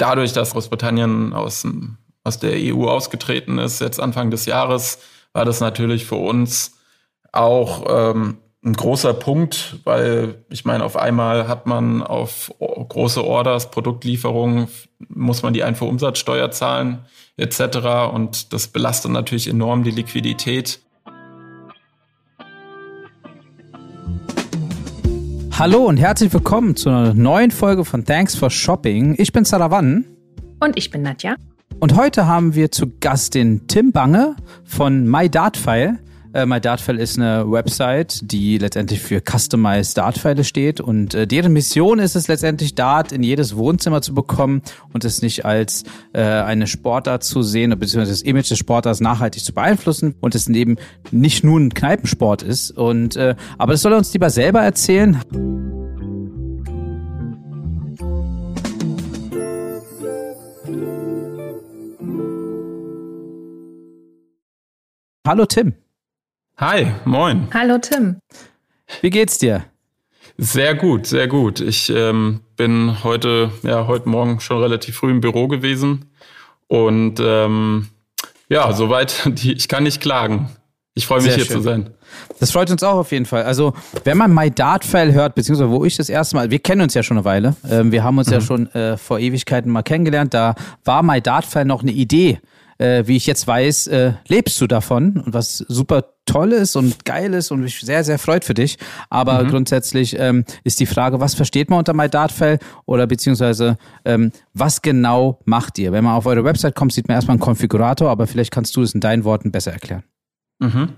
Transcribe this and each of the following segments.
dadurch, dass Großbritannien aus, aus der EU ausgetreten ist, jetzt Anfang des Jahres, war das natürlich für uns auch ähm, ein großer Punkt, weil ich meine, auf einmal hat man auf große Orders, Produktlieferungen, muss man die Einfuhrumsatzsteuer zahlen etc. Und das belastet natürlich enorm die Liquidität. Hallo und herzlich willkommen zu einer neuen Folge von Thanks for Shopping. Ich bin Saravan. Und ich bin Nadja. Und heute haben wir zu Gast den Tim Bange von MyDartFile. Äh, MyDartFile ist eine Website, die letztendlich für Customized Dartpfeile steht und äh, deren Mission ist es letztendlich, Dart in jedes Wohnzimmer zu bekommen und es nicht als äh, eine Sportart zu sehen, beziehungsweise das Image des Sportlers nachhaltig zu beeinflussen und es eben nicht nur ein Kneipensport ist. Und äh, aber das soll er uns lieber selber erzählen. Hallo Tim. Hi, moin. Hallo Tim. Wie geht's dir? Sehr gut, sehr gut. Ich ähm, bin heute, ja, heute Morgen schon relativ früh im Büro gewesen und ähm, ja, soweit, die, ich kann nicht klagen. Ich freue mich Sehr hier schön. zu sein. Das freut uns auch auf jeden Fall. Also, wenn man My Dart File hört, beziehungsweise wo ich das erste Mal, wir kennen uns ja schon eine Weile, ähm, wir haben uns mhm. ja schon äh, vor Ewigkeiten mal kennengelernt, da war My Dart File noch eine Idee äh, wie ich jetzt weiß, äh, lebst du davon und was super toll ist und geil ist und mich sehr, sehr freut für dich. Aber mhm. grundsätzlich ähm, ist die Frage, was versteht man unter MyDartFile oder beziehungsweise ähm, was genau macht ihr? Wenn man auf eure Website kommt, sieht man erstmal einen Konfigurator, aber vielleicht kannst du es in deinen Worten besser erklären. Mhm.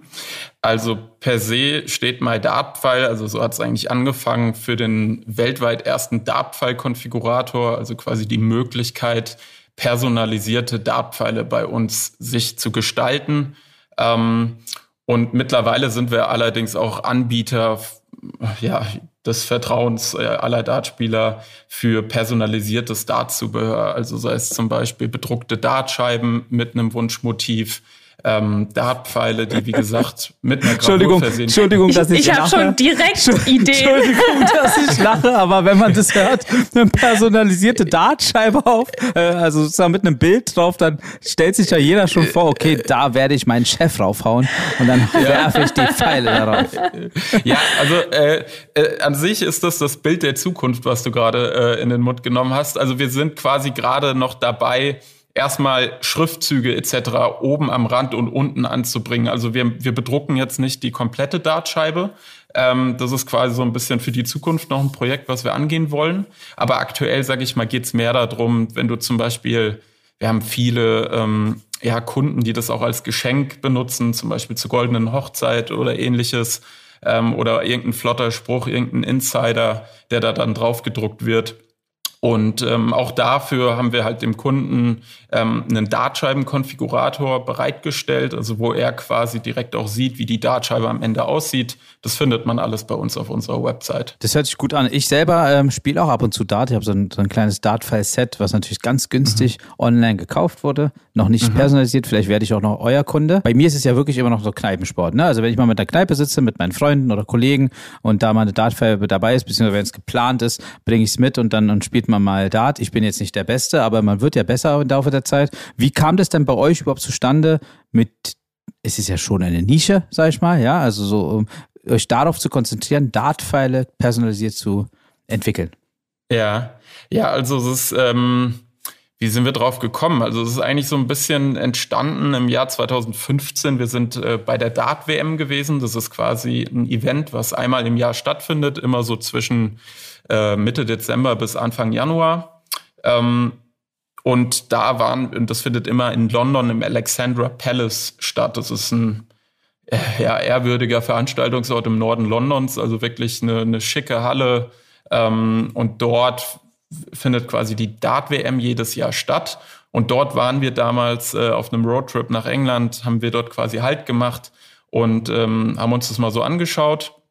Also per se steht MyDartFile, also so hat es eigentlich angefangen, für den weltweit ersten Dartfile-Konfigurator, also quasi die Möglichkeit, personalisierte Dartpfeile bei uns sich zu gestalten. Ähm, und mittlerweile sind wir allerdings auch Anbieter ja, des Vertrauens äh, aller Dartspieler für personalisiertes Dartzubehör. Also sei es zum Beispiel bedruckte Dartscheiben mit einem Wunschmotiv, ähm, Dartpfeile, die wie gesagt mit einer Entschuldigung, versehen Entschuldigung, dass ich, ich habe schon direkt Ideen. Entschuldigung, dass ich lache, aber wenn man das hört, eine personalisierte Dartscheibe auf, äh, also sozusagen mit einem Bild drauf, dann stellt sich ja jeder schon vor, okay, da werde ich meinen Chef raufhauen und dann ja. werfe ich die Pfeile darauf. Ja, also äh, äh, an sich ist das das Bild der Zukunft, was du gerade äh, in den Mund genommen hast. Also wir sind quasi gerade noch dabei, erstmal Schriftzüge etc. oben am Rand und unten anzubringen. Also wir, wir bedrucken jetzt nicht die komplette Dartscheibe. Ähm, das ist quasi so ein bisschen für die Zukunft noch ein Projekt, was wir angehen wollen. Aber aktuell, sage ich mal, geht's mehr darum, wenn du zum Beispiel, wir haben viele ähm, ja, Kunden, die das auch als Geschenk benutzen, zum Beispiel zur goldenen Hochzeit oder ähnliches. Ähm, oder irgendein flotter Spruch, irgendein Insider, der da dann drauf gedruckt wird. Und ähm, auch dafür haben wir halt dem Kunden ähm, einen Dartscheibenkonfigurator bereitgestellt, also wo er quasi direkt auch sieht, wie die Dartscheibe am Ende aussieht. Das findet man alles bei uns auf unserer Website. Das hört sich gut an. Ich selber ähm, spiele auch ab und zu Dart. Ich habe so ein, so ein kleines Dart-File-Set, was natürlich ganz günstig mhm. online gekauft wurde. Noch nicht mhm. personalisiert. Vielleicht werde ich auch noch euer Kunde. Bei mir ist es ja wirklich immer noch so Kneipensport. Ne? Also wenn ich mal mit der Kneipe sitze, mit meinen Freunden oder Kollegen und da mal eine Dart-File dabei ist, beziehungsweise wenn es geplant ist, bringe ich es mit und dann und spielt man mal Dart. Ich bin jetzt nicht der Beste, aber man wird ja besser im Laufe der Zeit. Wie kam das denn bei euch überhaupt zustande mit, es ist ja schon eine Nische, sag ich mal, ja, also so, um euch darauf zu konzentrieren, Dartpfeile personalisiert zu entwickeln? Ja, ja, also es ist, ähm, wie sind wir drauf gekommen? Also es ist eigentlich so ein bisschen entstanden im Jahr 2015. Wir sind äh, bei der Dart-WM gewesen. Das ist quasi ein Event, was einmal im Jahr stattfindet, immer so zwischen äh, Mitte Dezember bis Anfang Januar. Ähm, und da waren, und das findet immer in London im Alexandra Palace statt. Das ist ein äh, ja, ehrwürdiger Veranstaltungsort im Norden Londons, also wirklich eine, eine schicke Halle. Ähm, und dort findet quasi die Dart-WM jedes Jahr statt. Und dort waren wir damals äh, auf einem Roadtrip nach England, haben wir dort quasi Halt gemacht und ähm, haben uns das mal so angeschaut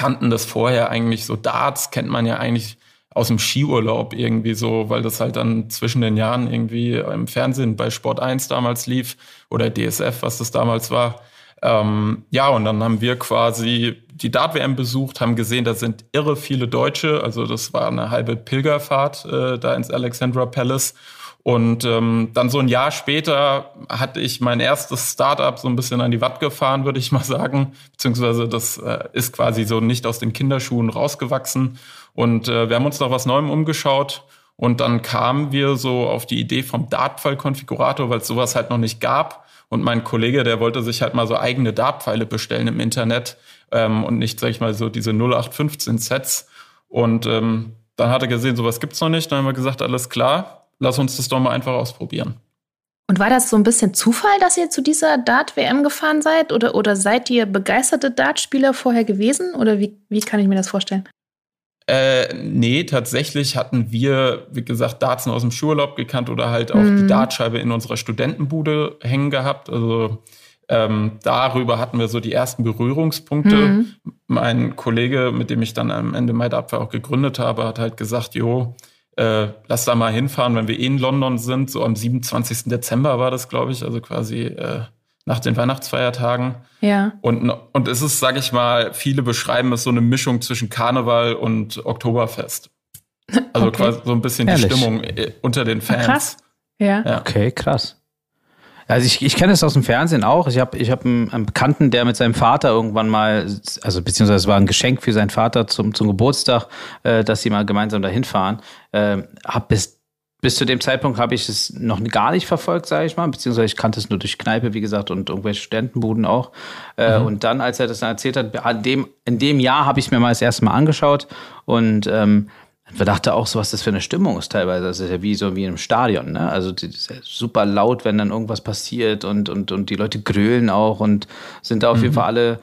kannten das vorher eigentlich so. Darts kennt man ja eigentlich aus dem Skiurlaub irgendwie so, weil das halt dann zwischen den Jahren irgendwie im Fernsehen bei Sport 1 damals lief oder DSF, was das damals war. Ähm, ja, und dann haben wir quasi die Dart-WM besucht, haben gesehen, da sind irre viele Deutsche. Also das war eine halbe Pilgerfahrt äh, da ins Alexandra Palace. Und ähm, dann so ein Jahr später hatte ich mein erstes Startup so ein bisschen an die Watt gefahren, würde ich mal sagen. Beziehungsweise das äh, ist quasi so nicht aus den Kinderschuhen rausgewachsen. Und äh, wir haben uns nach was Neuem umgeschaut. Und dann kamen wir so auf die Idee vom Dartpfeil-Konfigurator, weil es sowas halt noch nicht gab. Und mein Kollege, der wollte sich halt mal so eigene Dartpfeile bestellen im Internet ähm, und nicht, sag ich mal, so diese 0815-Sets. Und ähm, dann hat er gesehen, sowas gibt's noch nicht. Dann haben wir gesagt, alles klar, lass uns das doch mal einfach ausprobieren. Und war das so ein bisschen Zufall, dass ihr zu dieser Dart-WM gefahren seid? Oder, oder seid ihr begeisterte Dartspieler vorher gewesen? Oder wie, wie kann ich mir das vorstellen? Äh, nee, tatsächlich hatten wir, wie gesagt, Darts aus dem Schulurlaub gekannt oder halt auch mhm. die Dartscheibe in unserer Studentenbude hängen gehabt. Also ähm, darüber hatten wir so die ersten Berührungspunkte. Mhm. Mein Kollege, mit dem ich dann am Ende MyDartFi auch gegründet habe, hat halt gesagt, jo, äh, lass da mal hinfahren, wenn wir eh in London sind. So am 27. Dezember war das, glaube ich, also quasi äh, nach den Weihnachtsfeiertagen. Ja. Und, und es ist, sage ich mal, viele beschreiben es so eine Mischung zwischen Karneval und Oktoberfest. Also okay. quasi so ein bisschen Ehrlich? die Stimmung äh, unter den Fans. Krass. Ja. ja. Okay, krass. Also ich, ich kenne es aus dem Fernsehen auch. Ich habe ich hab einen, einen, Bekannten, der mit seinem Vater irgendwann mal, also beziehungsweise es war ein Geschenk für seinen Vater zum, zum Geburtstag, äh, dass sie mal gemeinsam dahin fahren. Äh, hab bis, bis zu dem Zeitpunkt habe ich es noch gar nicht verfolgt, sage ich mal, beziehungsweise ich kannte es nur durch Kneipe, wie gesagt, und irgendwelche Studentenbuden auch. Äh, mhm. Und dann, als er das dann erzählt hat, an dem, in dem Jahr habe ich es mir mal das erste Mal angeschaut und ähm, man dachte auch so, was das für eine Stimmung ist teilweise. Das ist ja wie so wie in einem Stadion. Ne? Also ja super laut, wenn dann irgendwas passiert und, und, und die Leute grölen auch und sind da auf mhm. jeden Fall alle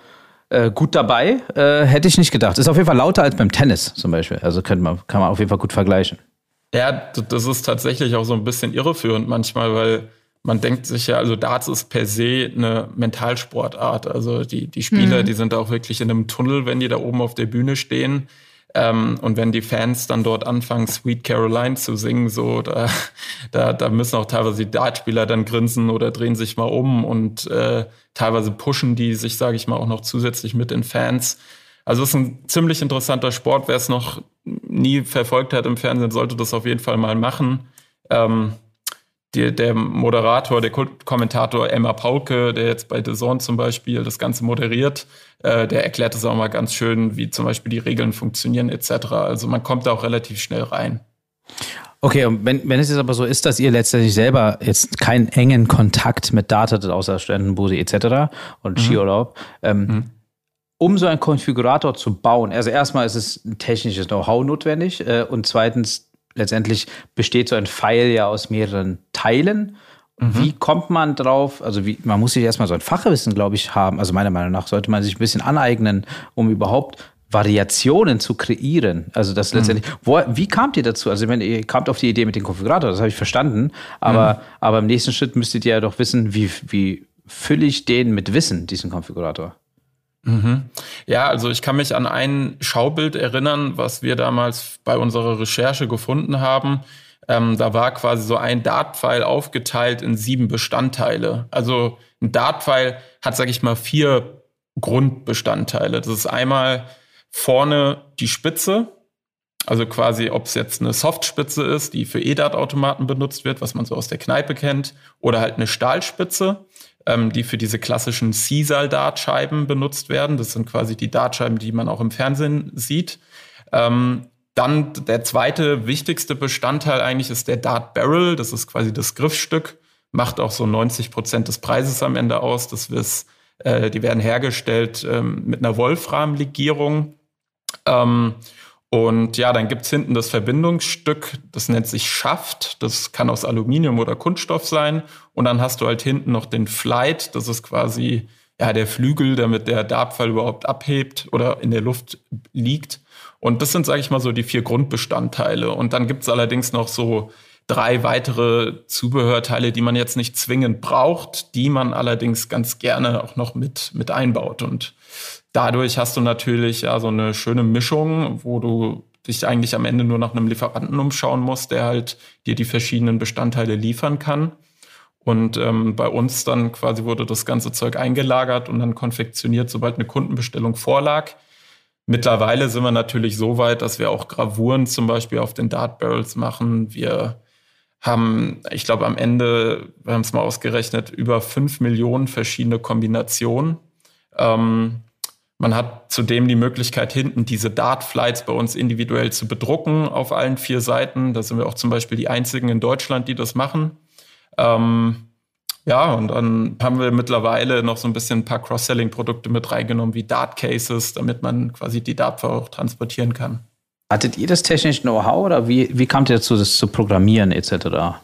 äh, gut dabei. Äh, hätte ich nicht gedacht. Ist auf jeden Fall lauter als beim Tennis zum Beispiel. Also könnte man, kann man auf jeden Fall gut vergleichen. Ja, das ist tatsächlich auch so ein bisschen irreführend manchmal, weil man denkt sich ja, also Darts ist per se eine Mentalsportart. Also die, die Spieler, mhm. die sind auch wirklich in einem Tunnel, wenn die da oben auf der Bühne stehen. Ähm, und wenn die Fans dann dort anfangen, Sweet Caroline zu singen, so, da, da, da müssen auch teilweise die Dartspieler dann grinsen oder drehen sich mal um und äh, teilweise pushen die sich, sage ich mal, auch noch zusätzlich mit den Fans. Also es ist ein ziemlich interessanter Sport. Wer es noch nie verfolgt hat im Fernsehen, sollte das auf jeden Fall mal machen. Ähm, die, der Moderator, der Kommentator Emma Paulke, der jetzt bei The Zone zum Beispiel das Ganze moderiert, äh, der erklärt es auch mal ganz schön, wie zum Beispiel die Regeln funktionieren etc. Also man kommt da auch relativ schnell rein. Okay, und wenn, wenn es jetzt aber so ist, dass ihr letztendlich selber jetzt keinen engen Kontakt mit Data außer Studentenbude etc. und mhm. Skiurlaub, ähm, mhm. um so einen Konfigurator zu bauen, also erstmal ist es ein technisches Know-how notwendig äh, und zweitens letztendlich besteht so ein Pfeil ja aus mehreren Teilen. Mhm. Wie kommt man drauf? Also wie, man muss sich erstmal so ein Fachwissen, glaube ich, haben. Also meiner Meinung nach sollte man sich ein bisschen aneignen, um überhaupt Variationen zu kreieren. Also das mhm. letztendlich, wo, wie kamt ihr dazu? Also meine, ihr kamt auf die Idee mit dem Konfigurator, das habe ich verstanden. Aber, mhm. aber im nächsten Schritt müsstet ihr ja doch wissen, wie, wie fülle ich den mit Wissen, diesen Konfigurator? Mhm. Ja, also ich kann mich an ein Schaubild erinnern, was wir damals bei unserer Recherche gefunden haben. Ähm, da war quasi so ein Dartpfeil aufgeteilt in sieben Bestandteile. Also ein Dartpfeil hat, sag ich mal, vier Grundbestandteile. Das ist einmal vorne die Spitze, also quasi, ob es jetzt eine Softspitze ist, die für E-Dart-Automaten benutzt wird, was man so aus der Kneipe kennt, oder halt eine Stahlspitze ähm, die für diese klassischen Caesar-Dartscheiben benutzt werden. Das sind quasi die Dartscheiben, die man auch im Fernsehen sieht. Ähm, dann der zweite wichtigste Bestandteil eigentlich ist der Dart Barrel. Das ist quasi das Griffstück, macht auch so 90 Prozent des Preises am Ende aus. Das ist, äh, die werden hergestellt ähm, mit einer Wolframlegierung. Ähm, und ja, dann gibt's hinten das Verbindungsstück, das nennt sich Schaft. Das kann aus Aluminium oder Kunststoff sein. Und dann hast du halt hinten noch den Flight, das ist quasi ja, der Flügel, damit der Dartpfeil überhaupt abhebt oder in der Luft liegt. Und das sind, sage ich mal, so die vier Grundbestandteile. Und dann gibt's allerdings noch so drei weitere Zubehörteile, die man jetzt nicht zwingend braucht, die man allerdings ganz gerne auch noch mit, mit einbaut. Und dadurch hast du natürlich ja so eine schöne Mischung, wo du dich eigentlich am Ende nur nach einem Lieferanten umschauen musst, der halt dir die verschiedenen Bestandteile liefern kann. Und ähm, bei uns dann quasi wurde das ganze Zeug eingelagert und dann konfektioniert, sobald eine Kundenbestellung vorlag. Mittlerweile sind wir natürlich so weit, dass wir auch Gravuren zum Beispiel auf den Dart Barrels machen. Wir haben, ich glaube, am Ende, wir haben es mal ausgerechnet, über fünf Millionen verschiedene Kombinationen. Ähm, man hat zudem die Möglichkeit, hinten diese Dart-Flights bei uns individuell zu bedrucken auf allen vier Seiten. Da sind wir auch zum Beispiel die einzigen in Deutschland, die das machen. Ähm, ja, und dann haben wir mittlerweile noch so ein bisschen ein paar Cross-Selling-Produkte mit reingenommen, wie Dart-Cases, damit man quasi die Dart auch transportieren kann. Hattet ihr das technische Know-how oder wie, wie kamt ihr dazu, das zu programmieren etc.?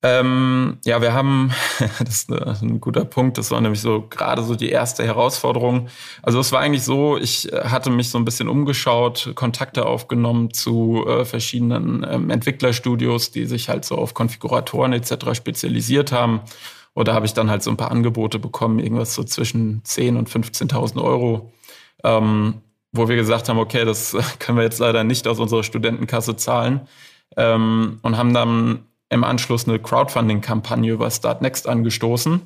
Ähm, ja, wir haben, das ist ein guter Punkt, das war nämlich so gerade so die erste Herausforderung. Also es war eigentlich so, ich hatte mich so ein bisschen umgeschaut, Kontakte aufgenommen zu äh, verschiedenen ähm, Entwicklerstudios, die sich halt so auf Konfiguratoren etc. spezialisiert haben oder habe ich dann halt so ein paar Angebote bekommen, irgendwas so zwischen 10.000 und 15.000 Euro, ähm, wo wir gesagt haben, okay, das können wir jetzt leider nicht aus unserer Studentenkasse zahlen. Ähm, und haben dann im Anschluss eine Crowdfunding-Kampagne über Start Next angestoßen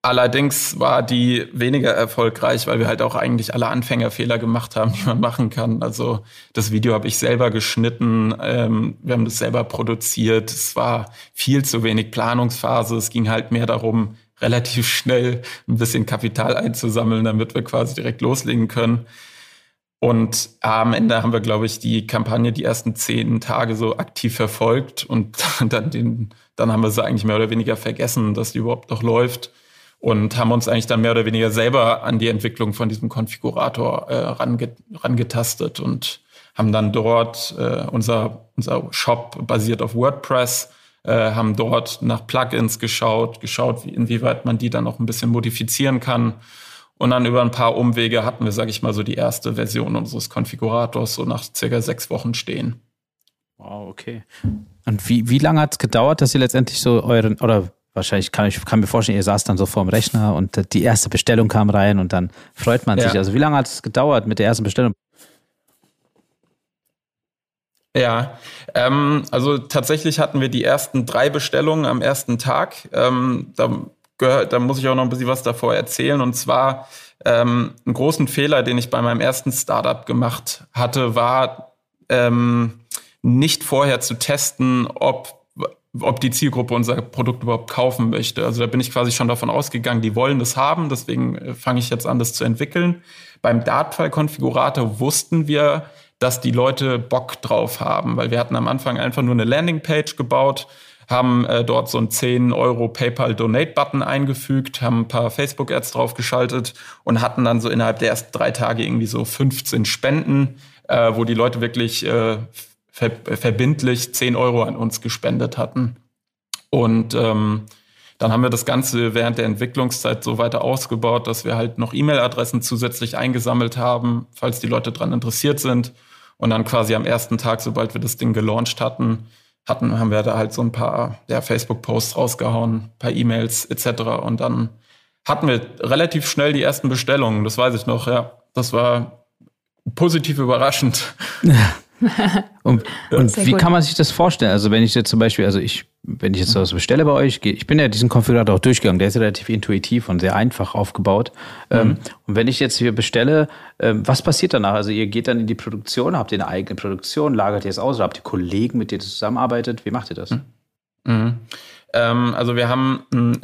Allerdings war die weniger erfolgreich, weil wir halt auch eigentlich alle Anfängerfehler gemacht haben, die man machen kann. Also das Video habe ich selber geschnitten, ähm, wir haben das selber produziert. Es war viel zu wenig Planungsphase. Es ging halt mehr darum, relativ schnell ein bisschen Kapital einzusammeln, damit wir quasi direkt loslegen können. Und am Ende haben wir, glaube ich, die Kampagne die ersten zehn Tage so aktiv verfolgt und dann, den, dann haben wir sie eigentlich mehr oder weniger vergessen, dass die überhaupt noch läuft und haben uns eigentlich dann mehr oder weniger selber an die Entwicklung von diesem Konfigurator äh, range, rangetastet und haben dann dort äh, unser, unser Shop basiert auf WordPress, äh, haben dort nach Plugins geschaut, geschaut, wie, inwieweit man die dann auch ein bisschen modifizieren kann. Und dann über ein paar Umwege hatten wir, sage ich mal, so die erste Version unseres Konfigurators so nach circa sechs Wochen stehen. Wow, okay. Und wie, wie lange hat es gedauert, dass ihr letztendlich so euren, oder wahrscheinlich kann ich kann mir vorstellen, ihr saß dann so vorm Rechner und die erste Bestellung kam rein und dann freut man sich. Also wie lange hat es gedauert mit der ersten Bestellung? Ja, ähm, also tatsächlich hatten wir die ersten drei Bestellungen am ersten Tag. Ähm, da, gehört, da muss ich auch noch ein bisschen was davor erzählen. Und zwar ähm, einen großen Fehler, den ich bei meinem ersten Startup gemacht hatte, war ähm, nicht vorher zu testen, ob ob die Zielgruppe unser Produkt überhaupt kaufen möchte. Also da bin ich quasi schon davon ausgegangen, die wollen das haben, deswegen äh, fange ich jetzt an, das zu entwickeln. Beim Dartfile-Konfigurator wussten wir, dass die Leute Bock drauf haben, weil wir hatten am Anfang einfach nur eine Landingpage gebaut, haben äh, dort so einen 10 Euro PayPal Donate Button eingefügt, haben ein paar Facebook Ads draufgeschaltet und hatten dann so innerhalb der ersten drei Tage irgendwie so 15 Spenden, äh, wo die Leute wirklich äh, ver verbindlich 10 Euro an uns gespendet hatten. Und ähm, dann haben wir das Ganze während der Entwicklungszeit so weiter ausgebaut, dass wir halt noch E-Mail-Adressen zusätzlich eingesammelt haben, falls die Leute daran interessiert sind. Und dann quasi am ersten Tag, sobald wir das Ding gelauncht hatten, hatten, haben wir da halt so ein paar ja, Facebook-Posts rausgehauen, paar E-Mails etc. Und dann hatten wir relativ schnell die ersten Bestellungen. Das weiß ich noch, ja. Das war positiv überraschend. und, und wie gut. kann man sich das vorstellen? Also wenn ich jetzt zum Beispiel, also ich, wenn ich jetzt was bestelle bei euch, ich bin ja diesen Konfigurator auch durchgegangen, der ist relativ intuitiv und sehr einfach aufgebaut. Ähm, mhm. und wenn ich jetzt hier bestelle, ähm, was passiert danach? Also ihr geht dann in die Produktion, habt ihr eine eigene Produktion, lagert ihr es aus oder habt ihr Kollegen, mit denen ihr zusammenarbeitet? Wie macht ihr das? Mhm. Mhm. Ähm, also wir haben einen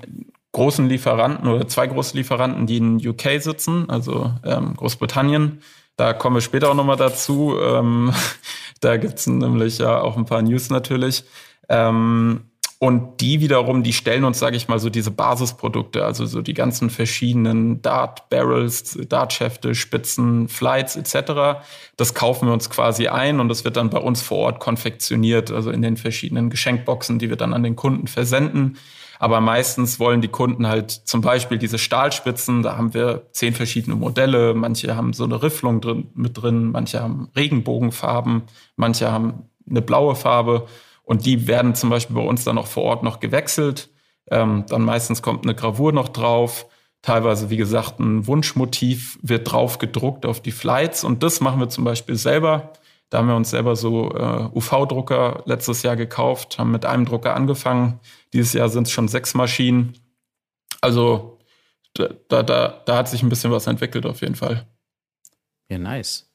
großen Lieferanten oder zwei große Lieferanten, die in UK sitzen, also ähm, Großbritannien da kommen wir später auch nochmal dazu. Ähm, da gibt's nämlich ja auch ein paar News natürlich. Ähm, und die wiederum, die stellen uns, sage ich mal, so diese Basisprodukte, also so die ganzen verschiedenen Dart-Barrels, Dart-Schäfte, Spitzen, Flights etc. Das kaufen wir uns quasi ein und das wird dann bei uns vor Ort konfektioniert, also in den verschiedenen Geschenkboxen, die wir dann an den Kunden versenden. Aber meistens wollen die Kunden halt zum Beispiel diese Stahlspitzen, da haben wir zehn verschiedene Modelle. Manche haben so eine Rifflung drin, mit drin, manche haben Regenbogenfarben, manche haben eine blaue Farbe. Und die werden zum Beispiel bei uns dann auch vor Ort noch gewechselt. Ähm, dann meistens kommt eine Gravur noch drauf. Teilweise, wie gesagt, ein Wunschmotiv wird drauf gedruckt auf die Flights. Und das machen wir zum Beispiel selber. Da haben wir uns selber so äh, UV-Drucker letztes Jahr gekauft, haben mit einem Drucker angefangen. Dieses Jahr sind es schon sechs Maschinen. Also da, da, da hat sich ein bisschen was entwickelt auf jeden Fall. Ja, nice.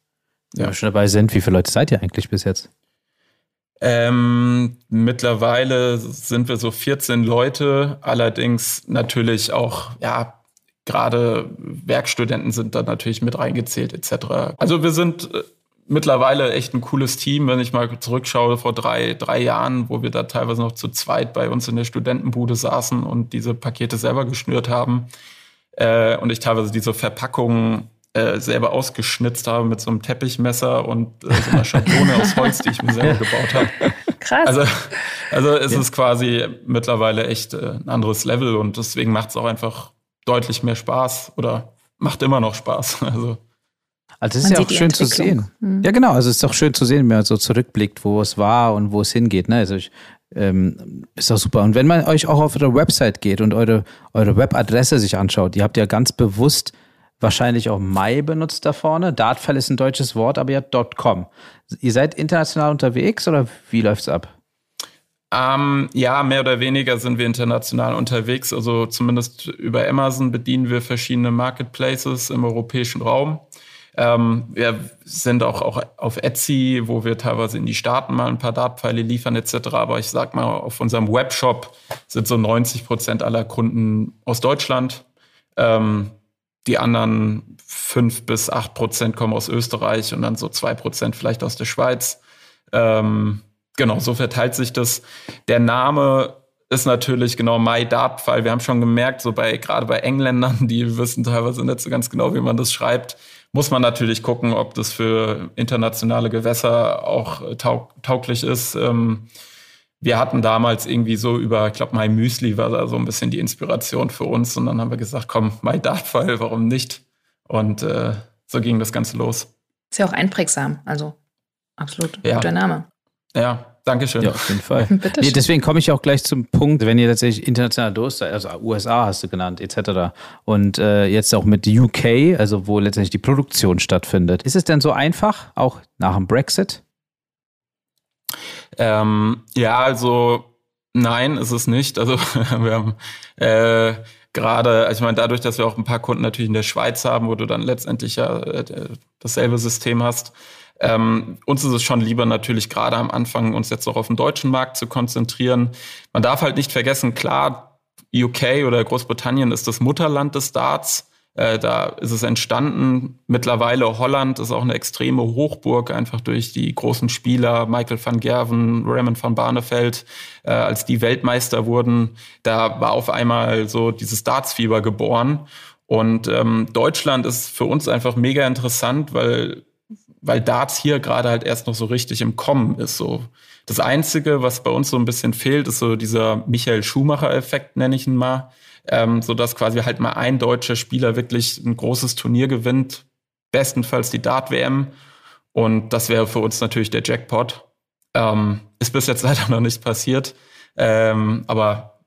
Wenn ja. wir schon dabei sind, wie viele Leute seid ihr eigentlich bis jetzt? Ähm, mittlerweile sind wir so 14 Leute, allerdings natürlich auch, ja, gerade Werkstudenten sind da natürlich mit reingezählt etc. Also wir sind äh, mittlerweile echt ein cooles Team, wenn ich mal zurückschaue vor drei, drei Jahren, wo wir da teilweise noch zu zweit bei uns in der Studentenbude saßen und diese Pakete selber geschnürt haben äh, und ich teilweise diese Verpackungen äh, selber ausgeschnitzt habe mit so einem Teppichmesser und äh, so einer Schablone aus Holz, die ich mir selber gebaut habe. Krass. Also, also es ja. ist quasi mittlerweile echt äh, ein anderes Level und deswegen macht es auch einfach deutlich mehr Spaß oder macht immer noch Spaß. Also. Also es ist man ja auch schön zu sehen. Mhm. Ja, genau. Also es ist auch schön zu sehen, wenn man so zurückblickt, wo es war und wo es hingeht. Ne? Also ich, ähm, ist auch super. Und wenn man euch auch auf eure Website geht und eure, eure Webadresse sich anschaut, ihr habt ja ganz bewusst wahrscheinlich auch Mai benutzt da vorne. Dartfall ist ein deutsches Wort, aber habt .com. Ihr seid international unterwegs oder wie läuft's ab? Ähm, ja, mehr oder weniger sind wir international unterwegs. Also zumindest über Amazon bedienen wir verschiedene Marketplaces im europäischen Raum. Ähm, wir sind auch, auch auf Etsy, wo wir teilweise in die Staaten mal ein paar Dartpfeile liefern etc. Aber ich sag mal, auf unserem Webshop sind so 90 Prozent aller Kunden aus Deutschland. Ähm, die anderen fünf bis acht Prozent kommen aus Österreich und dann so zwei Prozent vielleicht aus der Schweiz. Ähm, genau, so verteilt sich das. Der Name ist natürlich genau My Dartpfeil. Wir haben schon gemerkt, so bei, gerade bei Engländern, die wissen teilweise nicht so ganz genau, wie man das schreibt, muss man natürlich gucken, ob das für internationale Gewässer auch taug tauglich ist. Ähm, wir hatten damals irgendwie so über, ich glaube, My Müsli war da so ein bisschen die Inspiration für uns. Und dann haben wir gesagt, komm, My Dartpfeil, warum nicht? Und äh, so ging das Ganze los. Ist ja auch einprägsam, also absolut ja. guter Name. Ja, Dankeschön. Ja, auf jeden Fall. nee, deswegen komme ich auch gleich zum Punkt, wenn ihr tatsächlich international durch seid, also USA hast du genannt, etc. Und äh, jetzt auch mit UK, also wo letztendlich die Produktion stattfindet. Ist es denn so einfach, auch nach dem Brexit? Ähm, ja, also nein, ist es nicht. Also wir haben äh, gerade, also ich meine, dadurch, dass wir auch ein paar Kunden natürlich in der Schweiz haben, wo du dann letztendlich ja äh, dasselbe System hast, ähm, uns ist es schon lieber natürlich gerade am Anfang, uns jetzt auch auf den deutschen Markt zu konzentrieren. Man darf halt nicht vergessen, klar, UK oder Großbritannien ist das Mutterland des Darts. Äh, da ist es entstanden. Mittlerweile Holland ist auch eine extreme Hochburg, einfach durch die großen Spieler, Michael van Gerven, Raymond van Barneveld, äh, als die Weltmeister wurden. Da war auf einmal so dieses Dartsfieber geboren. Und ähm, Deutschland ist für uns einfach mega interessant, weil weil Darts hier gerade halt erst noch so richtig im Kommen ist. So das Einzige, was bei uns so ein bisschen fehlt, ist so dieser Michael Schumacher-Effekt, nenne ich ihn mal, ähm, so dass quasi halt mal ein deutscher Spieler wirklich ein großes Turnier gewinnt, bestenfalls die Dart-WM. Und das wäre für uns natürlich der Jackpot. Ähm, ist bis jetzt leider noch nicht passiert. Ähm, aber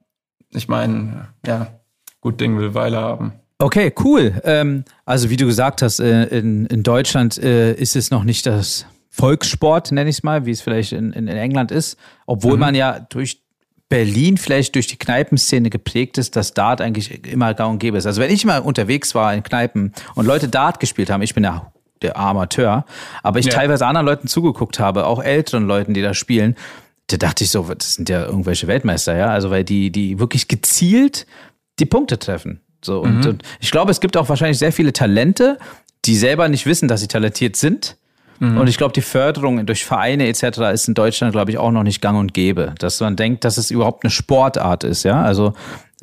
ich meine, ja, gut Ding will Weile haben. Okay, cool. Ähm, also wie du gesagt hast, äh, in, in Deutschland äh, ist es noch nicht das Volkssport, nenne ich es mal, wie es vielleicht in, in, in England ist, obwohl mhm. man ja durch Berlin vielleicht durch die Kneipenszene geprägt ist, dass Dart eigentlich immer gang und gäbe ist. Also wenn ich mal unterwegs war in Kneipen und Leute Dart gespielt haben, ich bin ja der Amateur, aber ich ja. teilweise anderen Leuten zugeguckt habe, auch älteren Leuten, die da spielen, da dachte ich so, das sind ja irgendwelche Weltmeister, ja, also weil die, die wirklich gezielt die Punkte treffen. So, und, mhm. und ich glaube, es gibt auch wahrscheinlich sehr viele Talente, die selber nicht wissen, dass sie talentiert sind. Mhm. Und ich glaube, die Förderung durch Vereine etc. ist in Deutschland, glaube ich, auch noch nicht gang und gäbe. Dass man denkt, dass es überhaupt eine Sportart ist, ja. Also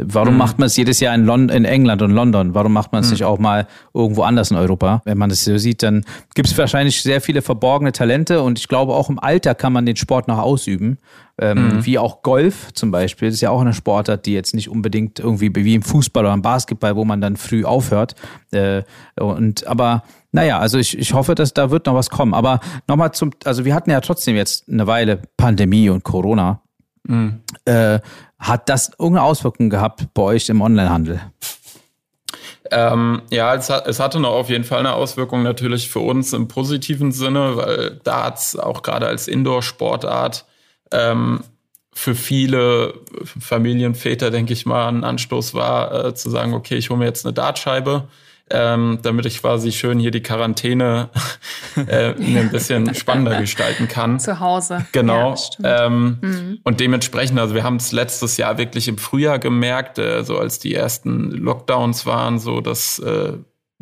Warum mhm. macht man es jedes Jahr in, Lon in England und London? Warum macht man es mhm. nicht auch mal irgendwo anders in Europa? Wenn man das so sieht, dann gibt es wahrscheinlich sehr viele verborgene Talente und ich glaube auch im Alter kann man den Sport noch ausüben. Ähm, mhm. Wie auch Golf zum Beispiel. Das ist ja auch eine Sportart, die jetzt nicht unbedingt irgendwie wie im Fußball oder im Basketball, wo man dann früh aufhört. Äh, und aber naja, also ich, ich hoffe, dass da wird noch was kommen. Aber nochmal zum, also wir hatten ja trotzdem jetzt eine Weile Pandemie und Corona. Mhm. Äh, hat das irgendeine Auswirkung gehabt bei euch im Onlinehandel? Ähm, ja, es, hat, es hatte noch auf jeden Fall eine Auswirkung natürlich für uns im positiven Sinne, weil Darts auch gerade als Indoor-Sportart ähm, für viele Familienväter, denke ich mal, ein Anstoß war, äh, zu sagen, okay, ich hole mir jetzt eine Dartscheibe ähm, damit ich quasi schön hier die Quarantäne äh, mir ein bisschen spannender gestalten kann. Zu Hause. Genau. Ja, ähm, mhm. Und dementsprechend, also wir haben es letztes Jahr wirklich im Frühjahr gemerkt, äh, so als die ersten Lockdowns waren, so dass äh,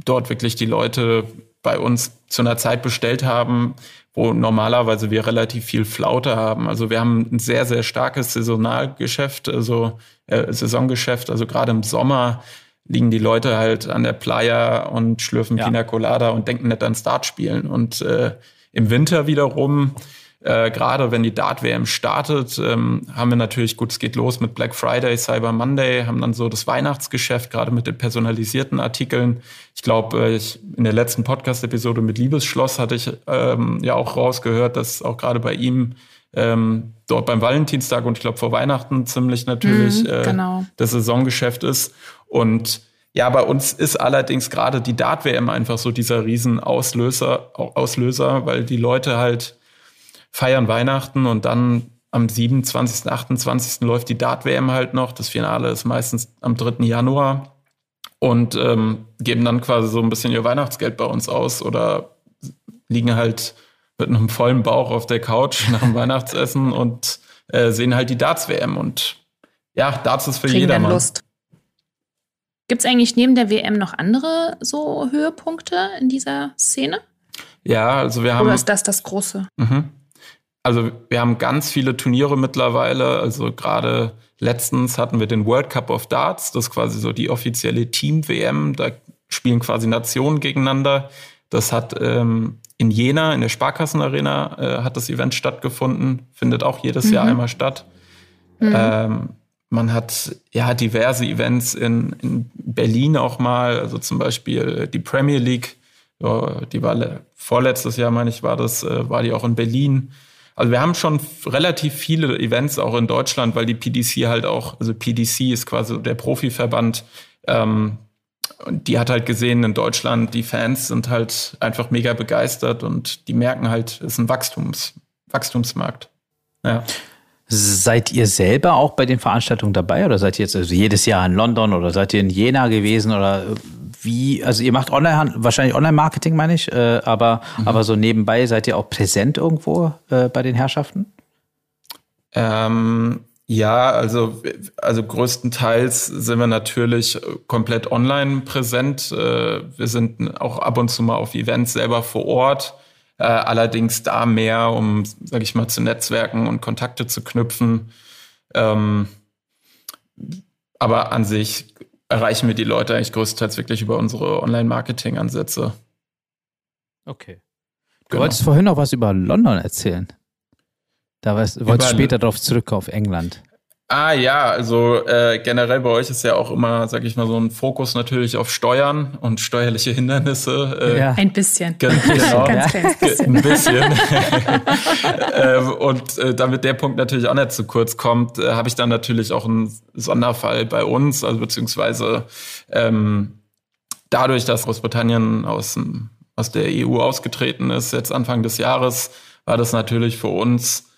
dort wirklich die Leute bei uns zu einer Zeit bestellt haben, wo normalerweise wir relativ viel Flaute haben. Also wir haben ein sehr, sehr starkes Saisonalgeschäft, also äh, Saisongeschäft, also gerade im Sommer liegen die Leute halt an der Playa und schlürfen ja. Pina Colada und denken nicht an Startspielen. Und äh, im Winter wiederum, äh, gerade wenn die Dart-WM startet, ähm, haben wir natürlich, gut, es geht los mit Black Friday, Cyber Monday, haben dann so das Weihnachtsgeschäft, gerade mit den personalisierten Artikeln. Ich glaube, äh, ich, in der letzten Podcast-Episode mit Liebesschloss hatte ich ähm, ja auch rausgehört, dass auch gerade bei ihm ähm, dort beim Valentinstag und ich glaube vor Weihnachten ziemlich natürlich mhm, genau. äh, das Saisongeschäft ist. Und ja, bei uns ist allerdings gerade die Dart-WM einfach so dieser Riesenauslöser, Auslöser, weil die Leute halt feiern Weihnachten und dann am 27., 28. läuft die Dart-WM halt noch. Das Finale ist meistens am 3. Januar und ähm, geben dann quasi so ein bisschen ihr Weihnachtsgeld bei uns aus oder liegen halt mit einem vollen Bauch auf der Couch nach dem Weihnachtsessen und äh, sehen halt die Darts-WM. Und ja, Darts ist für Kriegen jedermann. Lust. Gibt es eigentlich neben der WM noch andere so Höhepunkte in dieser Szene? Ja, also wir haben. Oder ist das das Große? Mhm. Also wir haben ganz viele Turniere mittlerweile. Also gerade letztens hatten wir den World Cup of Darts. Das ist quasi so die offizielle Team-WM. Da spielen quasi Nationen gegeneinander. Das hat ähm, in Jena, in der Sparkassenarena, äh, hat das Event stattgefunden. Findet auch jedes mhm. Jahr einmal statt. Mhm. Ähm, man hat ja diverse Events in, in Berlin auch mal, also zum Beispiel die Premier League, die war vorletztes Jahr, meine ich, war das, äh, war die auch in Berlin. Also wir haben schon relativ viele Events auch in Deutschland, weil die PDC halt auch, also PDC ist quasi der Profiverband, ähm, und die hat halt gesehen in Deutschland, die Fans sind halt einfach mega begeistert und die merken halt, es ist ein Wachstums, Wachstumsmarkt. Ja. Seid ihr selber auch bei den Veranstaltungen dabei oder seid ihr jetzt also jedes Jahr in London oder seid ihr in Jena gewesen oder wie? Also ihr macht online, wahrscheinlich Online-Marketing, meine ich, äh, aber, mhm. aber so nebenbei seid ihr auch präsent irgendwo äh, bei den Herrschaften? Ähm, ja, also, also größtenteils sind wir natürlich komplett online präsent. Äh, wir sind auch ab und zu mal auf Events selber vor Ort. Äh, allerdings da mehr, um, sag ich mal, zu netzwerken und Kontakte zu knüpfen. Ähm, aber an sich erreichen wir die Leute eigentlich größtenteils wirklich über unsere Online-Marketing-Ansätze. Okay. Du genau. wolltest vorhin noch was über London erzählen. Da wolltest du später darauf zurückkommen, auf England. Ah ja, also äh, generell bei euch ist ja auch immer, sag ich mal, so ein Fokus natürlich auf Steuern und steuerliche Hindernisse. Äh, ja. Ein bisschen. Genau, Ganz ja. bisschen. Ein bisschen. äh, und äh, damit der Punkt natürlich auch nicht zu kurz kommt, äh, habe ich dann natürlich auch einen Sonderfall bei uns, also beziehungsweise ähm, dadurch, dass Großbritannien aus, aus der EU ausgetreten ist, jetzt Anfang des Jahres, war das natürlich für uns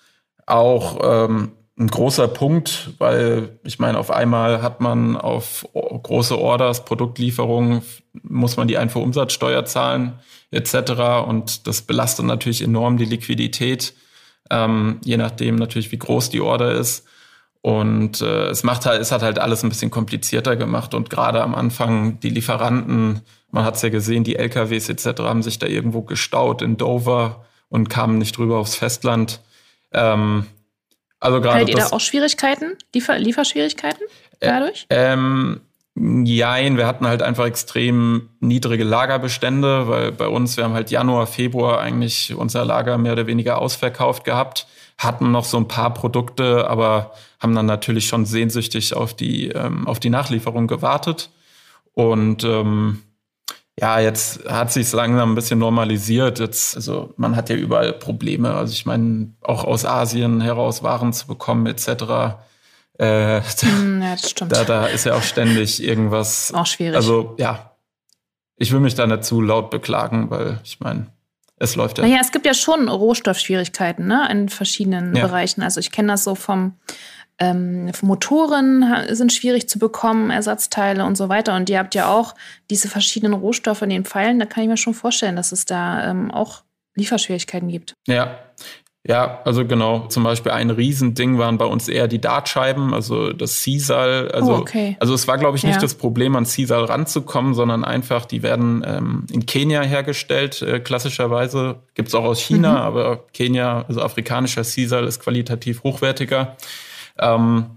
auch ähm, ein großer Punkt, weil ich meine, auf einmal hat man auf große Orders, Produktlieferungen, muss man die Einfuhrumsatzsteuer zahlen etc. Und das belastet natürlich enorm die Liquidität, ähm, je nachdem natürlich, wie groß die Order ist. Und äh, es macht halt, es hat halt alles ein bisschen komplizierter gemacht. Und gerade am Anfang die Lieferanten, man hat es ja gesehen, die LKWs etc. haben sich da irgendwo gestaut in Dover und kamen nicht drüber aufs Festland. Ähm, also gerade. Hattet ihr da auch Schwierigkeiten? Liefer Lieferschwierigkeiten dadurch? Äh, ähm, Jein, wir hatten halt einfach extrem niedrige Lagerbestände, weil bei uns, wir haben halt Januar, Februar eigentlich unser Lager mehr oder weniger ausverkauft gehabt, hatten noch so ein paar Produkte, aber haben dann natürlich schon sehnsüchtig auf die, ähm, auf die Nachlieferung gewartet. Und ähm, ja, jetzt hat sich langsam ein bisschen normalisiert. Jetzt, also man hat ja überall Probleme. Also ich meine, auch aus Asien heraus Waren zu bekommen etc. Äh, mm, ja, das stimmt. Da, da ist ja auch ständig irgendwas. Auch schwierig. Also ja, ich will mich da nicht zu laut beklagen, weil ich meine, es läuft ja. Naja, es gibt ja schon Rohstoffschwierigkeiten ne, in verschiedenen ja. Bereichen. Also ich kenne das so vom ähm, Motoren sind schwierig zu bekommen, Ersatzteile und so weiter. Und ihr habt ja auch diese verschiedenen Rohstoffe in den Pfeilen. Da kann ich mir schon vorstellen, dass es da ähm, auch Lieferschwierigkeiten gibt. Ja, ja, also genau. Zum Beispiel ein Riesending waren bei uns eher die Dartscheiben, also das Sisal. Also, oh, okay. also es war, glaube ich, nicht ja. das Problem, an Sisal ranzukommen, sondern einfach, die werden ähm, in Kenia hergestellt, äh, klassischerweise. Gibt's auch aus China, mhm. aber Kenia, also afrikanischer Sisal, ist qualitativ hochwertiger. Ähm,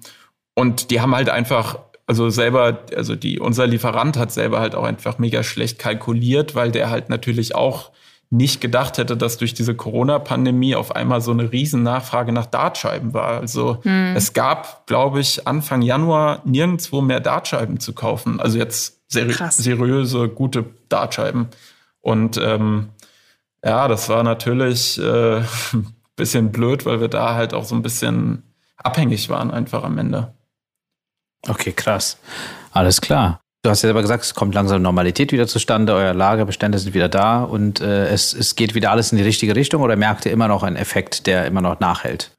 und die haben halt einfach also selber, also die, unser Lieferant hat selber halt auch einfach mega schlecht kalkuliert, weil der halt natürlich auch nicht gedacht hätte, dass durch diese Corona-Pandemie auf einmal so eine riesen Nachfrage nach Dartscheiben war. Also hm. es gab, glaube ich, Anfang Januar nirgendwo mehr Dartscheiben zu kaufen. Also jetzt seri Krass. seriöse, gute Dartscheiben. Und ähm, ja, das war natürlich äh, ein bisschen blöd, weil wir da halt auch so ein bisschen abhängig waren einfach am Ende. Okay, krass. Alles klar. Du hast ja selber gesagt, es kommt langsam Normalität wieder zustande, euer Lagerbestände sind wieder da und äh, es, es geht wieder alles in die richtige Richtung oder merkt ihr immer noch einen Effekt, der immer noch nachhält?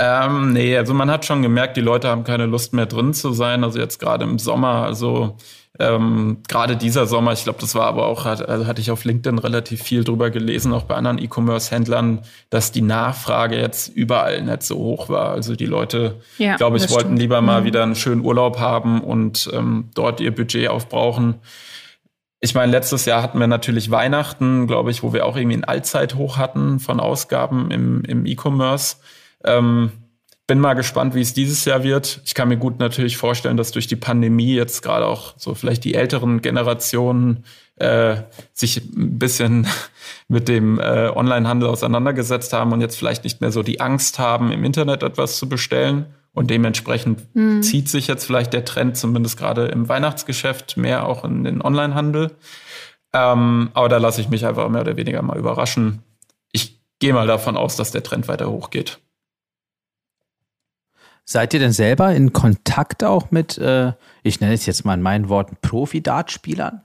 Ähm, nee, also man hat schon gemerkt, die Leute haben keine Lust mehr drin zu sein. Also jetzt gerade im Sommer, also ähm, gerade dieser Sommer, ich glaube, das war aber auch, hat, also hatte ich auf LinkedIn relativ viel drüber gelesen, auch bei anderen E-Commerce-Händlern, dass die Nachfrage jetzt überall nicht so hoch war. Also die Leute, ja, glaube ich, wollten stimmt. lieber mal mhm. wieder einen schönen Urlaub haben und ähm, dort ihr Budget aufbrauchen. Ich meine, letztes Jahr hatten wir natürlich Weihnachten, glaube ich, wo wir auch irgendwie ein Allzeithoch hatten von Ausgaben im, im E-Commerce. Ähm, bin mal gespannt, wie es dieses Jahr wird. Ich kann mir gut natürlich vorstellen, dass durch die Pandemie jetzt gerade auch so vielleicht die älteren Generationen äh, sich ein bisschen mit dem äh, Onlinehandel auseinandergesetzt haben und jetzt vielleicht nicht mehr so die Angst haben, im Internet etwas zu bestellen. Und dementsprechend mhm. zieht sich jetzt vielleicht der Trend, zumindest gerade im Weihnachtsgeschäft, mehr auch in den Onlinehandel. Ähm, aber da lasse ich mich einfach mehr oder weniger mal überraschen. Ich gehe mal davon aus, dass der Trend weiter hochgeht. Seid ihr denn selber in Kontakt auch mit, äh, ich nenne es jetzt mal in meinen Worten, Profi-Dartspielern?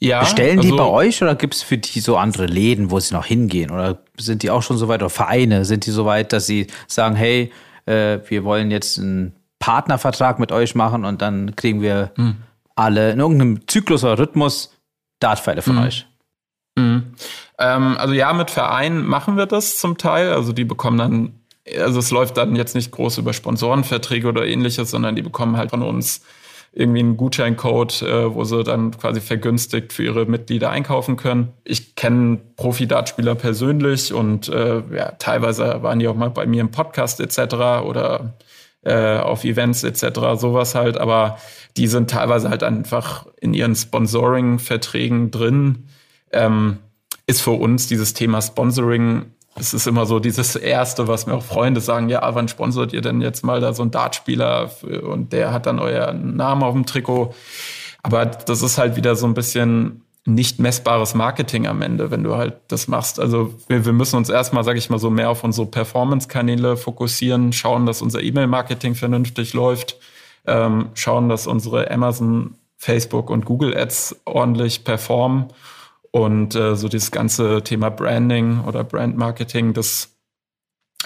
Ja. Bestellen die also, bei euch oder gibt es für die so andere Läden, wo sie noch hingehen? Oder sind die auch schon so weit, oder Vereine, sind die so weit, dass sie sagen, hey, äh, wir wollen jetzt einen Partnervertrag mit euch machen und dann kriegen wir hm. alle in irgendeinem Zyklus oder Rhythmus Dartpfeile von hm. euch? Hm. Ähm, also ja, mit Vereinen machen wir das zum Teil. Also die bekommen dann also es läuft dann jetzt nicht groß über Sponsorenverträge oder ähnliches, sondern die bekommen halt von uns irgendwie einen Gutscheincode, äh, wo sie dann quasi vergünstigt für ihre Mitglieder einkaufen können. Ich kenne Profi-Dartspieler persönlich und äh, ja, teilweise waren die auch mal bei mir im Podcast etc. oder äh, auf Events etc. sowas halt, aber die sind teilweise halt einfach in ihren Sponsoring-Verträgen drin. Ähm, ist für uns dieses Thema Sponsoring es ist immer so dieses Erste, was mir auch Freunde sagen, ja, wann sponsert ihr denn jetzt mal da so einen Dartspieler und der hat dann euren Namen auf dem Trikot. Aber das ist halt wieder so ein bisschen nicht messbares Marketing am Ende, wenn du halt das machst. Also wir, wir müssen uns erstmal, sage ich mal, so mehr auf unsere Performance-Kanäle fokussieren, schauen, dass unser E-Mail-Marketing vernünftig läuft, ähm, schauen, dass unsere Amazon, Facebook und Google Ads ordentlich performen und äh, so dieses ganze Thema Branding oder Brandmarketing, das,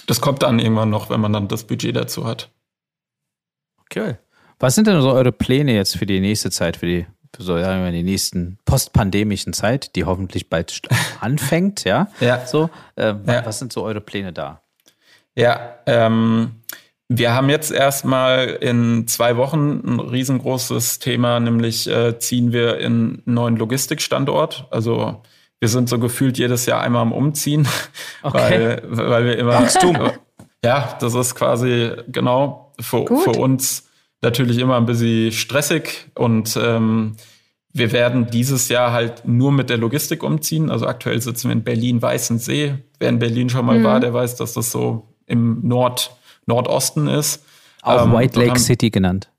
das kommt dann irgendwann noch, wenn man dann das Budget dazu hat. Okay. Was sind denn so eure Pläne jetzt für die nächste Zeit, für die, für so, ja, die nächsten postpandemischen Zeit, die hoffentlich bald anfängt, ja? Ja. So, äh, ja. was sind so eure Pläne da? Ja, ähm, wir haben jetzt erstmal in zwei Wochen ein riesengroßes Thema, nämlich äh, ziehen wir in einen neuen Logistikstandort. Also wir sind so gefühlt jedes Jahr einmal am Umziehen, okay. weil, weil wir immer. Wachstum. Ja, das ist quasi genau für, für uns natürlich immer ein bisschen stressig und ähm, wir werden dieses Jahr halt nur mit der Logistik umziehen. Also aktuell sitzen wir in Berlin-Weißensee. Wer in Berlin schon mal mhm. war, der weiß, dass das so im Nord- Nordosten ist. Auch ähm, White Lake haben, City genannt.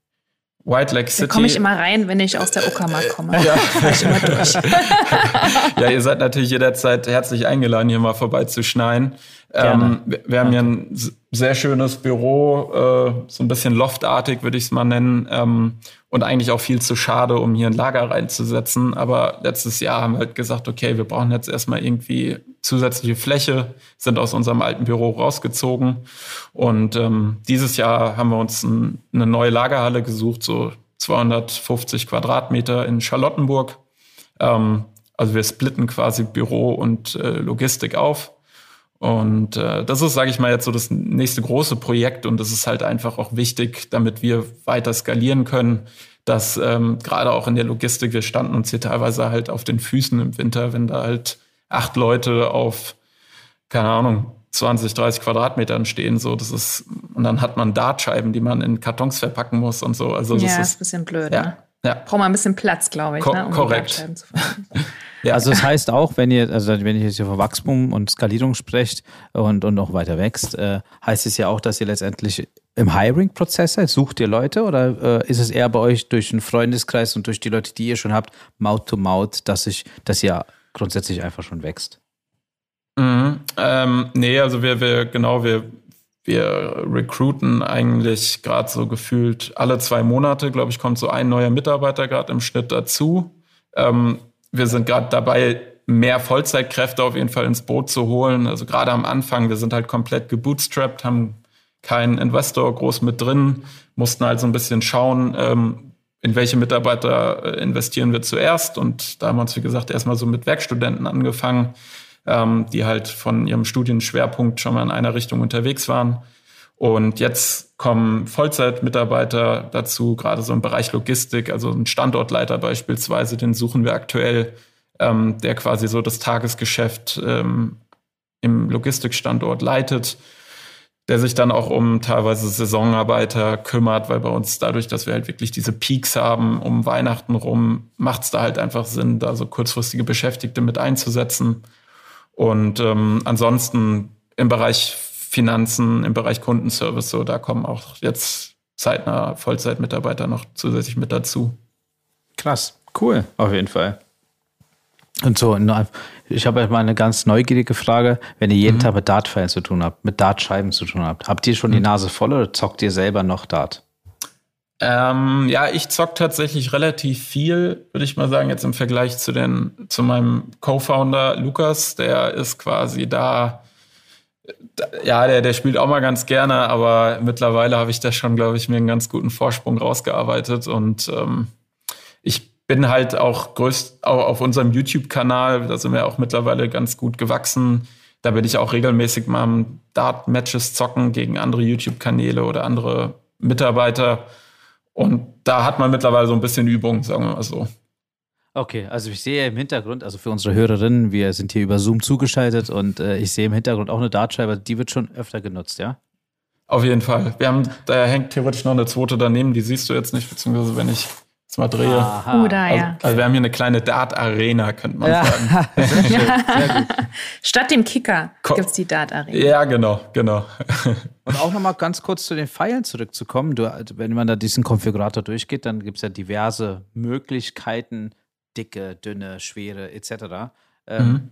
White Lake City. Da komme ich immer rein, wenn ich aus der Uckermark komme. Ja. ich immer durch. ja, ihr seid natürlich jederzeit herzlich eingeladen, hier mal vorbei zu schneien. Ähm, wir, wir, haben hier ein sehr schönes Büro, äh, so ein bisschen loftartig, würde ich es mal nennen. Ähm, und eigentlich auch viel zu schade, um hier ein Lager reinzusetzen. Aber letztes Jahr haben wir halt gesagt, okay, wir brauchen jetzt erstmal irgendwie zusätzliche Fläche, sind aus unserem alten Büro rausgezogen. Und ähm, dieses Jahr haben wir uns ein, eine neue Lagerhalle gesucht, so 250 Quadratmeter in Charlottenburg. Ähm, also wir splitten quasi Büro und äh, Logistik auf. Und äh, das ist, sage ich mal, jetzt so das nächste große Projekt und das ist halt einfach auch wichtig, damit wir weiter skalieren können, dass ähm, gerade auch in der Logistik, wir standen uns hier teilweise halt auf den Füßen im Winter, wenn da halt acht Leute auf, keine Ahnung, 20, 30 Quadratmetern stehen, so, das ist, und dann hat man Dartscheiben, die man in Kartons verpacken muss und so. Also, das ja, ist, ist ein bisschen blöd, ja, ne? Ja. Braucht man ein bisschen Platz, glaube ich, Ko ne, um korrekt. ja. Also das heißt auch, wenn ihr, also wenn ihr jetzt über Wachstum und Skalierung sprecht und, und noch weiter wächst, äh, heißt es ja auch, dass ihr letztendlich im Hiring-Prozess seid? Sucht ihr Leute oder äh, ist es eher bei euch durch einen Freundeskreis und durch die Leute, die ihr schon habt, Mouth to Mouth, dass ich, dass ihr grundsätzlich einfach schon wächst? Mhm. Ähm, nee, also wir, wir, genau, wir, wir recruiten eigentlich gerade so gefühlt alle zwei Monate, glaube ich, kommt so ein neuer Mitarbeiter gerade im Schnitt dazu. Ähm, wir sind gerade dabei, mehr Vollzeitkräfte auf jeden Fall ins Boot zu holen. Also gerade am Anfang, wir sind halt komplett gebootstrapped, haben keinen Investor groß mit drin, mussten halt so ein bisschen schauen, ähm, in welche Mitarbeiter äh, investieren wir zuerst. Und da haben wir uns, wie gesagt, erstmal so mit Werkstudenten angefangen, ähm, die halt von ihrem Studienschwerpunkt schon mal in einer Richtung unterwegs waren. Und jetzt kommen Vollzeitmitarbeiter dazu, gerade so im Bereich Logistik, also ein Standortleiter beispielsweise, den suchen wir aktuell, ähm, der quasi so das Tagesgeschäft ähm, im Logistikstandort leitet der sich dann auch um teilweise Saisonarbeiter kümmert, weil bei uns dadurch, dass wir halt wirklich diese Peaks haben um Weihnachten rum, macht es da halt einfach Sinn, da so kurzfristige Beschäftigte mit einzusetzen. Und ähm, ansonsten im Bereich Finanzen, im Bereich Kundenservice, so da kommen auch jetzt zeitnah Vollzeitmitarbeiter noch zusätzlich mit dazu. Krass, cool, auf jeden Fall. Und so, ich habe mal eine ganz neugierige Frage. Wenn ihr jeden mhm. Tag mit Dartpfeilen zu tun habt, mit Dartscheiben zu tun habt, habt ihr schon mhm. die Nase voll oder zockt ihr selber noch Dart? Ähm, ja, ich zock tatsächlich relativ viel, würde ich mal sagen, jetzt im Vergleich zu den, zu meinem Co-Founder Lukas, der ist quasi da, ja, der, der spielt auch mal ganz gerne, aber mittlerweile habe ich da schon, glaube ich, mir einen ganz guten Vorsprung rausgearbeitet und ähm, ich bin halt auch größt auch auf unserem YouTube-Kanal, da sind wir auch mittlerweile ganz gut gewachsen. Da bin ich auch regelmäßig mal am Dart-Matches zocken gegen andere YouTube-Kanäle oder andere Mitarbeiter. Und da hat man mittlerweile so ein bisschen Übung, sagen wir mal so. Okay, also ich sehe im Hintergrund, also für unsere Hörerinnen, wir sind hier über Zoom zugeschaltet und äh, ich sehe im Hintergrund auch eine Dartscheibe, die wird schon öfter genutzt, ja? Auf jeden Fall. Wir haben, da hängt theoretisch noch eine zweite daneben, die siehst du jetzt nicht, beziehungsweise wenn ich mal drehe. Aha. Oh, da, also, ja. also wir haben hier eine kleine Dart-Arena, könnte man ja. sagen. ja. Statt dem Kicker gibt es die Dart-Arena. Ja, genau, genau. Und auch nochmal ganz kurz zu den Pfeilen zurückzukommen. Du, wenn man da diesen Konfigurator durchgeht, dann gibt es ja diverse Möglichkeiten, dicke, dünne, schwere etc. Ähm, mhm.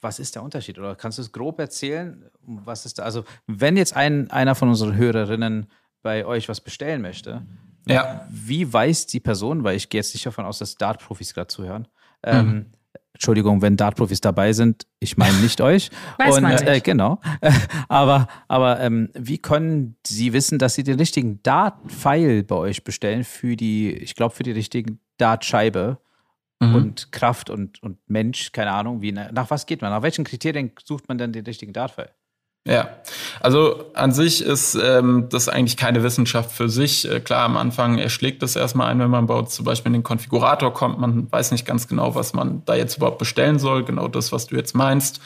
Was ist der Unterschied? Oder kannst du es grob erzählen? Was ist da? Also, wenn jetzt ein, einer von unseren Hörerinnen bei euch was bestellen möchte, ja. Wie weiß die Person, weil ich gehe jetzt nicht davon aus, dass Dart-Profis gerade zuhören. Ähm, mhm. Entschuldigung, wenn Dart-Profis dabei sind, ich meine nicht euch. Weiß Und, man nicht. Äh, genau. aber aber ähm, wie können Sie wissen, dass Sie den richtigen Dart-Pfeil bei euch bestellen für die, ich glaube, für die richtigen Dart-Scheibe mhm. und Kraft und, und Mensch, keine Ahnung, wie, nach was geht man? Nach welchen Kriterien sucht man denn den richtigen Dart-Pfeil? Ja, also an sich ist ähm, das eigentlich keine Wissenschaft für sich. Äh, klar, am Anfang erschlägt das erstmal ein, wenn man uns zum Beispiel in den Konfigurator kommt. Man weiß nicht ganz genau, was man da jetzt überhaupt bestellen soll. Genau das, was du jetzt meinst.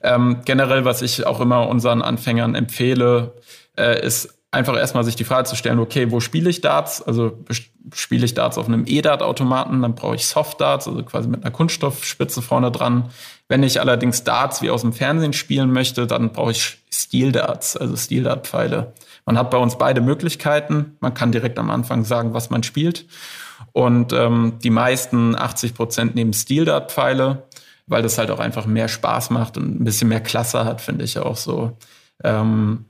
Ähm, generell, was ich auch immer unseren Anfängern empfehle, äh, ist einfach erstmal sich die Frage zu stellen, okay, wo spiele ich Darts? Also spiele ich Darts auf einem E-Dart-Automaten, dann brauche ich Soft-Darts, also quasi mit einer Kunststoffspitze vorne dran. Wenn ich allerdings Darts wie aus dem Fernsehen spielen möchte, dann brauche ich, ich Steel Darts, also Steel Dart Pfeile. Man hat bei uns beide Möglichkeiten. Man kann direkt am Anfang sagen, was man spielt. Und ähm, die meisten, 80 Prozent, nehmen Steel Dart Pfeile, weil das halt auch einfach mehr Spaß macht und ein bisschen mehr Klasse hat, finde ich auch so. Ähm,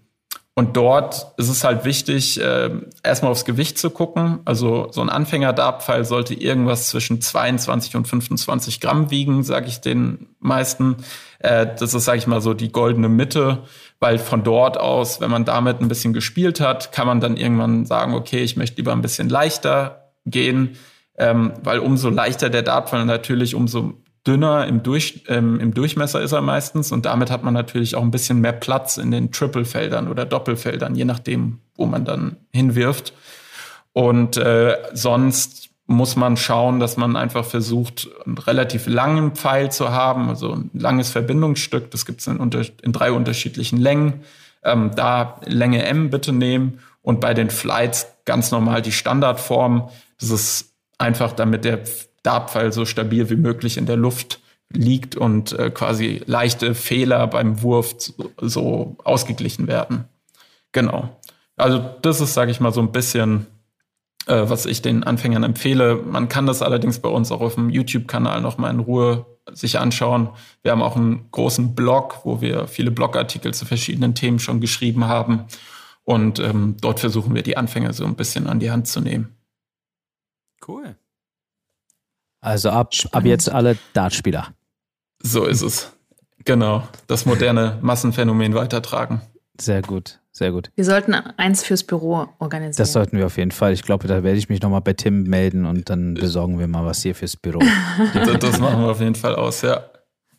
und dort ist es halt wichtig, äh, erstmal aufs Gewicht zu gucken. Also so ein Anfänger-Dartpfeil sollte irgendwas zwischen 22 und 25 Gramm wiegen, sage ich den meisten. Äh, das ist, sage ich mal, so die goldene Mitte, weil von dort aus, wenn man damit ein bisschen gespielt hat, kann man dann irgendwann sagen, okay, ich möchte lieber ein bisschen leichter gehen, ähm, weil umso leichter der Dartpfeil natürlich, umso dünner im, Durch, ähm, im Durchmesser ist er meistens und damit hat man natürlich auch ein bisschen mehr Platz in den Triple-Feldern oder Doppelfeldern, je nachdem, wo man dann hinwirft. Und äh, sonst muss man schauen, dass man einfach versucht, einen relativ langen Pfeil zu haben, also ein langes Verbindungsstück. Das gibt es in, in, drei unterschiedlichen Längen. Ähm, da Länge M bitte nehmen und bei den Flights ganz normal die Standardform. Das ist einfach, damit der Dartpfeil so stabil wie möglich in der Luft liegt und äh, quasi leichte Fehler beim Wurf so, so ausgeglichen werden. Genau. Also das ist, sage ich mal, so ein bisschen, äh, was ich den Anfängern empfehle. Man kann das allerdings bei uns auch auf dem YouTube-Kanal noch mal in Ruhe sich anschauen. Wir haben auch einen großen Blog, wo wir viele Blogartikel zu verschiedenen Themen schon geschrieben haben. Und ähm, dort versuchen wir die Anfänger so ein bisschen an die Hand zu nehmen. Cool. Also ab, ab jetzt alle Dartspieler. So ist es. Genau. Das moderne Massenphänomen weitertragen. Sehr gut, sehr gut. Wir sollten eins fürs Büro organisieren. Das sollten wir auf jeden Fall. Ich glaube, da werde ich mich nochmal bei Tim melden und dann besorgen wir mal was hier fürs Büro. das machen wir auf jeden Fall aus, ja.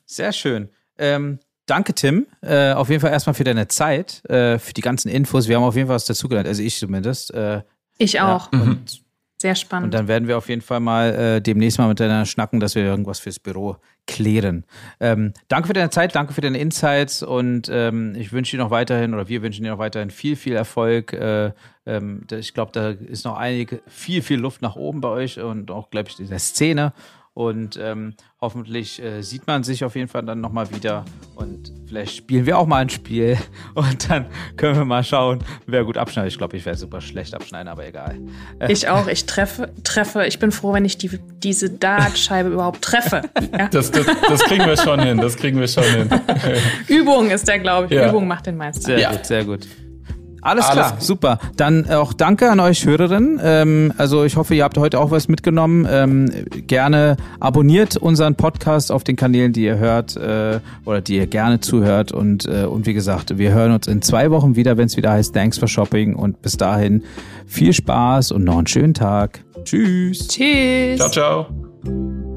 Sehr schön. Ähm, danke, Tim. Äh, auf jeden Fall erstmal für deine Zeit, äh, für die ganzen Infos. Wir haben auf jeden Fall was dazugelernt, also ich zumindest. Äh, ich auch. Ja, und sehr spannend. Und dann werden wir auf jeden Fall mal äh, demnächst mal miteinander schnacken, dass wir irgendwas fürs Büro klären. Ähm, danke für deine Zeit, danke für deine Insights und ähm, ich wünsche dir noch weiterhin oder wir wünschen dir noch weiterhin viel, viel Erfolg. Äh, ähm, ich glaube, da ist noch einige, viel, viel Luft nach oben bei euch und auch, glaube ich, in der Szene. Und ähm, hoffentlich äh, sieht man sich auf jeden Fall dann nochmal wieder. Und vielleicht spielen wir auch mal ein Spiel. Und dann können wir mal schauen, wer gut abschneidet. Ich glaube, ich werde super schlecht abschneiden, aber egal. Äh, ich auch. Ich treffe, treffe. Ich bin froh, wenn ich die, diese Dartscheibe überhaupt treffe. Ja? Das, das, das, kriegen wir schon hin. Das kriegen wir schon hin. Übung ist der, glaube ich. Ja. Übung macht den Meister. Sehr ja. gut, sehr gut. Alles, Alles klar, super. Dann auch danke an euch Hörerinnen. Ähm, also ich hoffe, ihr habt heute auch was mitgenommen. Ähm, gerne abonniert unseren Podcast auf den Kanälen, die ihr hört äh, oder die ihr gerne zuhört. Und, äh, und wie gesagt, wir hören uns in zwei Wochen wieder, wenn es wieder heißt Thanks for Shopping. Und bis dahin viel Spaß und noch einen schönen Tag. Tschüss. Tschüss. Ciao, ciao.